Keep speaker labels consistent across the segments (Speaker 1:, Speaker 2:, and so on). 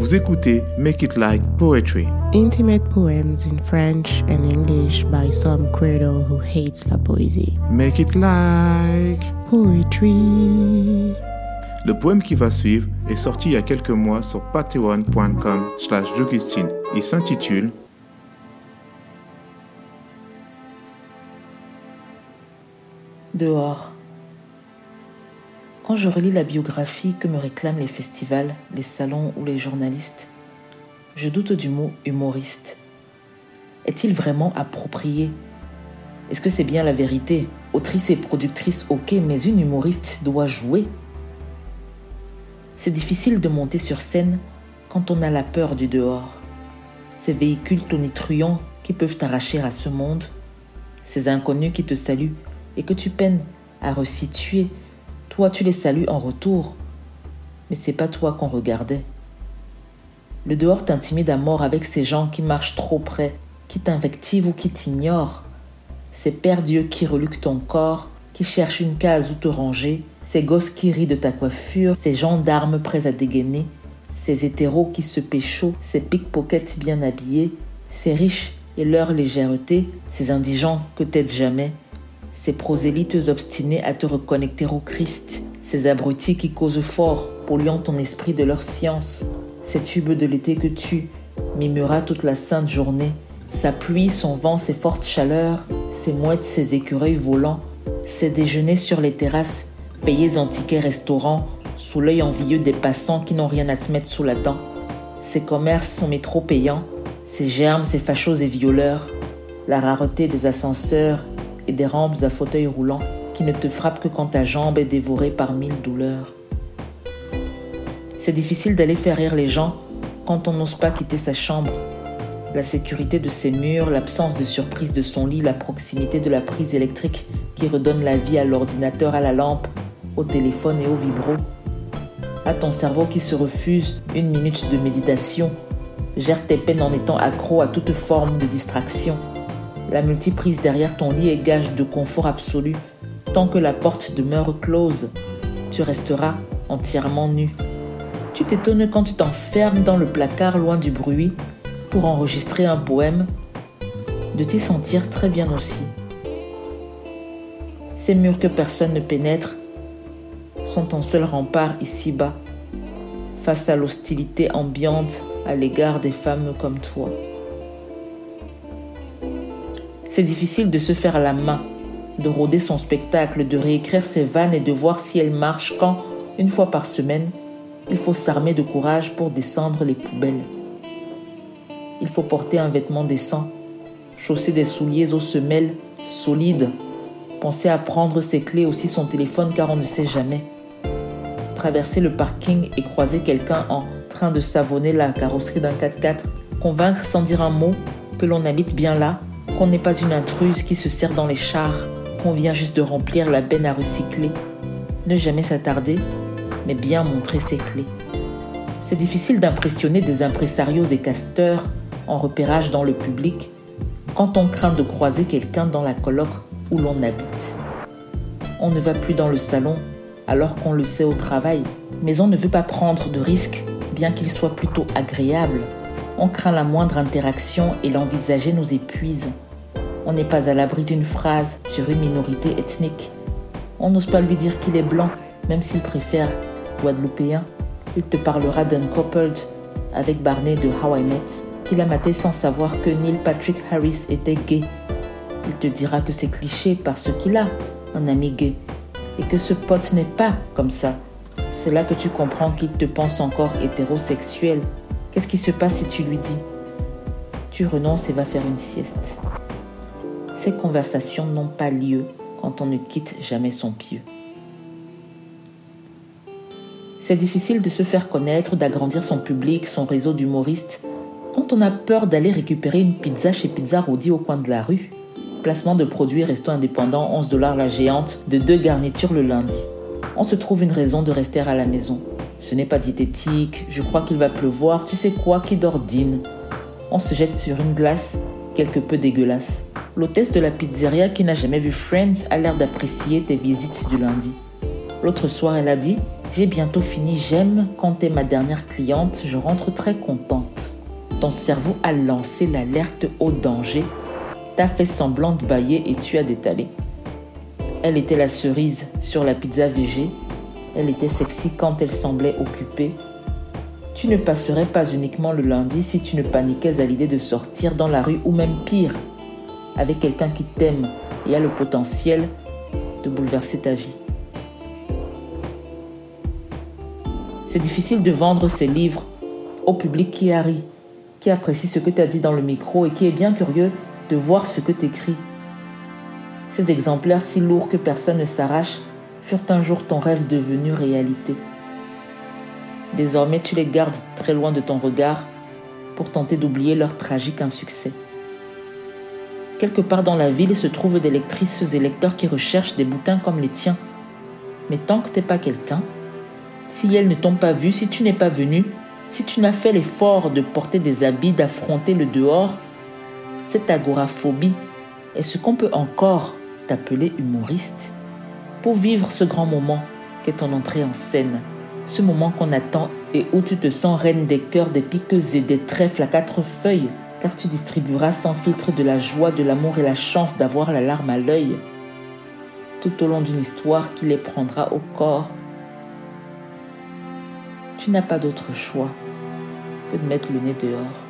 Speaker 1: Vous écoutez Make It Like Poetry.
Speaker 2: Intimate poems in French and English by some credo who hates la poésie.
Speaker 1: Make It Like
Speaker 2: Poetry.
Speaker 1: Le poème qui va suivre est sorti il y a quelques mois sur patreon.com slash Il s'intitule
Speaker 3: Dehors. Quand je relis la biographie que me réclament les festivals, les salons ou les journalistes, je doute du mot humoriste. Est-il vraiment approprié? Est-ce que c'est bien la vérité? Autrice et productrice, ok, mais une humoriste doit jouer? C'est difficile de monter sur scène quand on a la peur du dehors. Ces véhicules tonitruants qui peuvent t'arracher à ce monde, ces inconnus qui te saluent et que tu peines à resituer, toi tu les salues en retour, mais c'est pas toi qu'on regardait. Le dehors t'intimide à mort avec ces gens qui marchent trop près, qui t'invectivent ou qui t'ignorent. Ces pères dieux qui reluquent ton corps, qui cherchent une case où te ranger, ces gosses qui rient de ta coiffure, ces gendarmes prêts à dégainer, ces hétéros qui se pécho, ces pickpockets bien habillés, ces riches et leur légèreté, ces indigents que t'aides jamais, ces prosélytes obstinés à te reconnecter au Christ, ces abrutis qui causent fort, polluant ton esprit de leur science, ces tubes de l'été que tu mimuras toute la sainte journée, sa pluie, son vent, ses fortes chaleurs, ses mouettes, ses écureuils volants, ses déjeuners sur les terrasses, payés en tickets restaurants, sous l'œil envieux des passants qui n'ont rien à se mettre sous la dent. Ces commerces sont métro payants, ces germes, ces fachos et violeurs, la rareté des ascenseurs et des rampes à fauteuil roulant qui ne te frappent que quand ta jambe est dévorée par mille douleurs. C'est difficile d'aller faire rire les gens quand on n'ose pas quitter sa chambre. La sécurité de ses murs, l'absence de surprise de son lit, la proximité de la prise électrique qui redonne la vie à l'ordinateur, à la lampe, au téléphone et au vibro. À ton cerveau qui se refuse une minute de méditation. Gère tes peines en étant accro à toute forme de distraction. La multiprise derrière ton lit est gage de confort absolu. Tant que la porte demeure close, tu resteras entièrement nu. Tu t'étonnes quand tu t'enfermes dans le placard loin du bruit pour enregistrer un poème, de t'y sentir très bien aussi. Ces murs que personne ne pénètre sont ton seul rempart ici-bas face à l'hostilité ambiante à l'égard des femmes comme toi. C'est difficile de se faire la main, de rôder son spectacle, de réécrire ses vannes et de voir si elles marchent quand, une fois par semaine, il faut s'armer de courage pour descendre les poubelles. Il faut porter un vêtement décent, chausser des souliers aux semelles solides, penser à prendre ses clés aussi son téléphone car on ne sait jamais. Traverser le parking et croiser quelqu'un en train de savonner la carrosserie d'un 4x4, convaincre sans dire un mot que l'on habite bien là qu'on n'est pas une intruse qui se sert dans les chars, qu'on vient juste de remplir la benne à recycler. Ne jamais s'attarder, mais bien montrer ses clés. C'est difficile d'impressionner des impresarios et casteurs en repérage dans le public quand on craint de croiser quelqu'un dans la colloque où l'on habite. On ne va plus dans le salon alors qu'on le sait au travail, mais on ne veut pas prendre de risques bien qu'il soit plutôt agréable on craint la moindre interaction et l'envisager nous épuise. On n'est pas à l'abri d'une phrase sur une minorité ethnique. On n'ose pas lui dire qu'il est blanc, même s'il préfère guadeloupéen. Il te parlera d'un coupled avec Barney de How I Met, qu'il a maté sans savoir que Neil Patrick Harris était gay. Il te dira que c'est cliché parce qu'il a un ami gay et que ce pote n'est pas comme ça. C'est là que tu comprends qu'il te pense encore hétérosexuel Qu'est-ce qui se passe si tu lui dis? Tu renonces et vas faire une sieste Ces conversations n'ont pas lieu quand on ne quitte jamais son pieu. C'est difficile de se faire connaître, d'agrandir son public, son réseau d'humoristes, quand on a peur d'aller récupérer une pizza chez Pizza Rodi au coin de la rue. Placement de produits resto indépendant, 11 dollars la géante, de deux garnitures le lundi. On se trouve une raison de rester à la maison. Ce n'est pas diététique, je crois qu'il va pleuvoir, tu sais quoi, qui d'ordine. On se jette sur une glace quelque peu dégueulasse. L'hôtesse de la pizzeria qui n'a jamais vu Friends a l'air d'apprécier tes visites du lundi. L'autre soir, elle a dit J'ai bientôt fini, j'aime quand t'es ma dernière cliente, je rentre très contente. Ton cerveau a lancé l'alerte au danger, t'as fait semblant de bailler et tu as détalé. Elle était la cerise sur la pizza végé, elle était sexy quand elle semblait occupée. Tu ne passerais pas uniquement le lundi si tu ne paniquais à l'idée de sortir dans la rue ou même pire, avec quelqu'un qui t'aime et a le potentiel de bouleverser ta vie. C'est difficile de vendre ces livres au public qui rit, qui apprécie ce que tu as dit dans le micro et qui est bien curieux de voir ce que tu écris. Ces exemplaires si lourds que personne ne s'arrache furent un jour ton rêve devenu réalité. Désormais, tu les gardes très loin de ton regard pour tenter d'oublier leur tragique insuccès. Quelque part dans la ville se trouvent des lectrices et lecteurs qui recherchent des bouquins comme les tiens. Mais tant que t'es pas quelqu'un, si elles ne t'ont pas vu, si tu n'es pas venu, si tu n'as fait l'effort de porter des habits, d'affronter le dehors, cette agoraphobie est ce qu'on peut encore t'appeler humoriste. Pour vivre ce grand moment qu'est ton entrée en scène, ce moment qu'on attend et où tu te sens reine des cœurs, des piqueuses et des trèfles à quatre feuilles, car tu distribueras sans filtre de la joie, de l'amour et la chance d'avoir la larme à l'œil, tout au long d'une histoire qui les prendra au corps tu n'as pas d'autre choix que de mettre le nez dehors.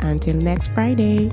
Speaker 2: Until next Friday.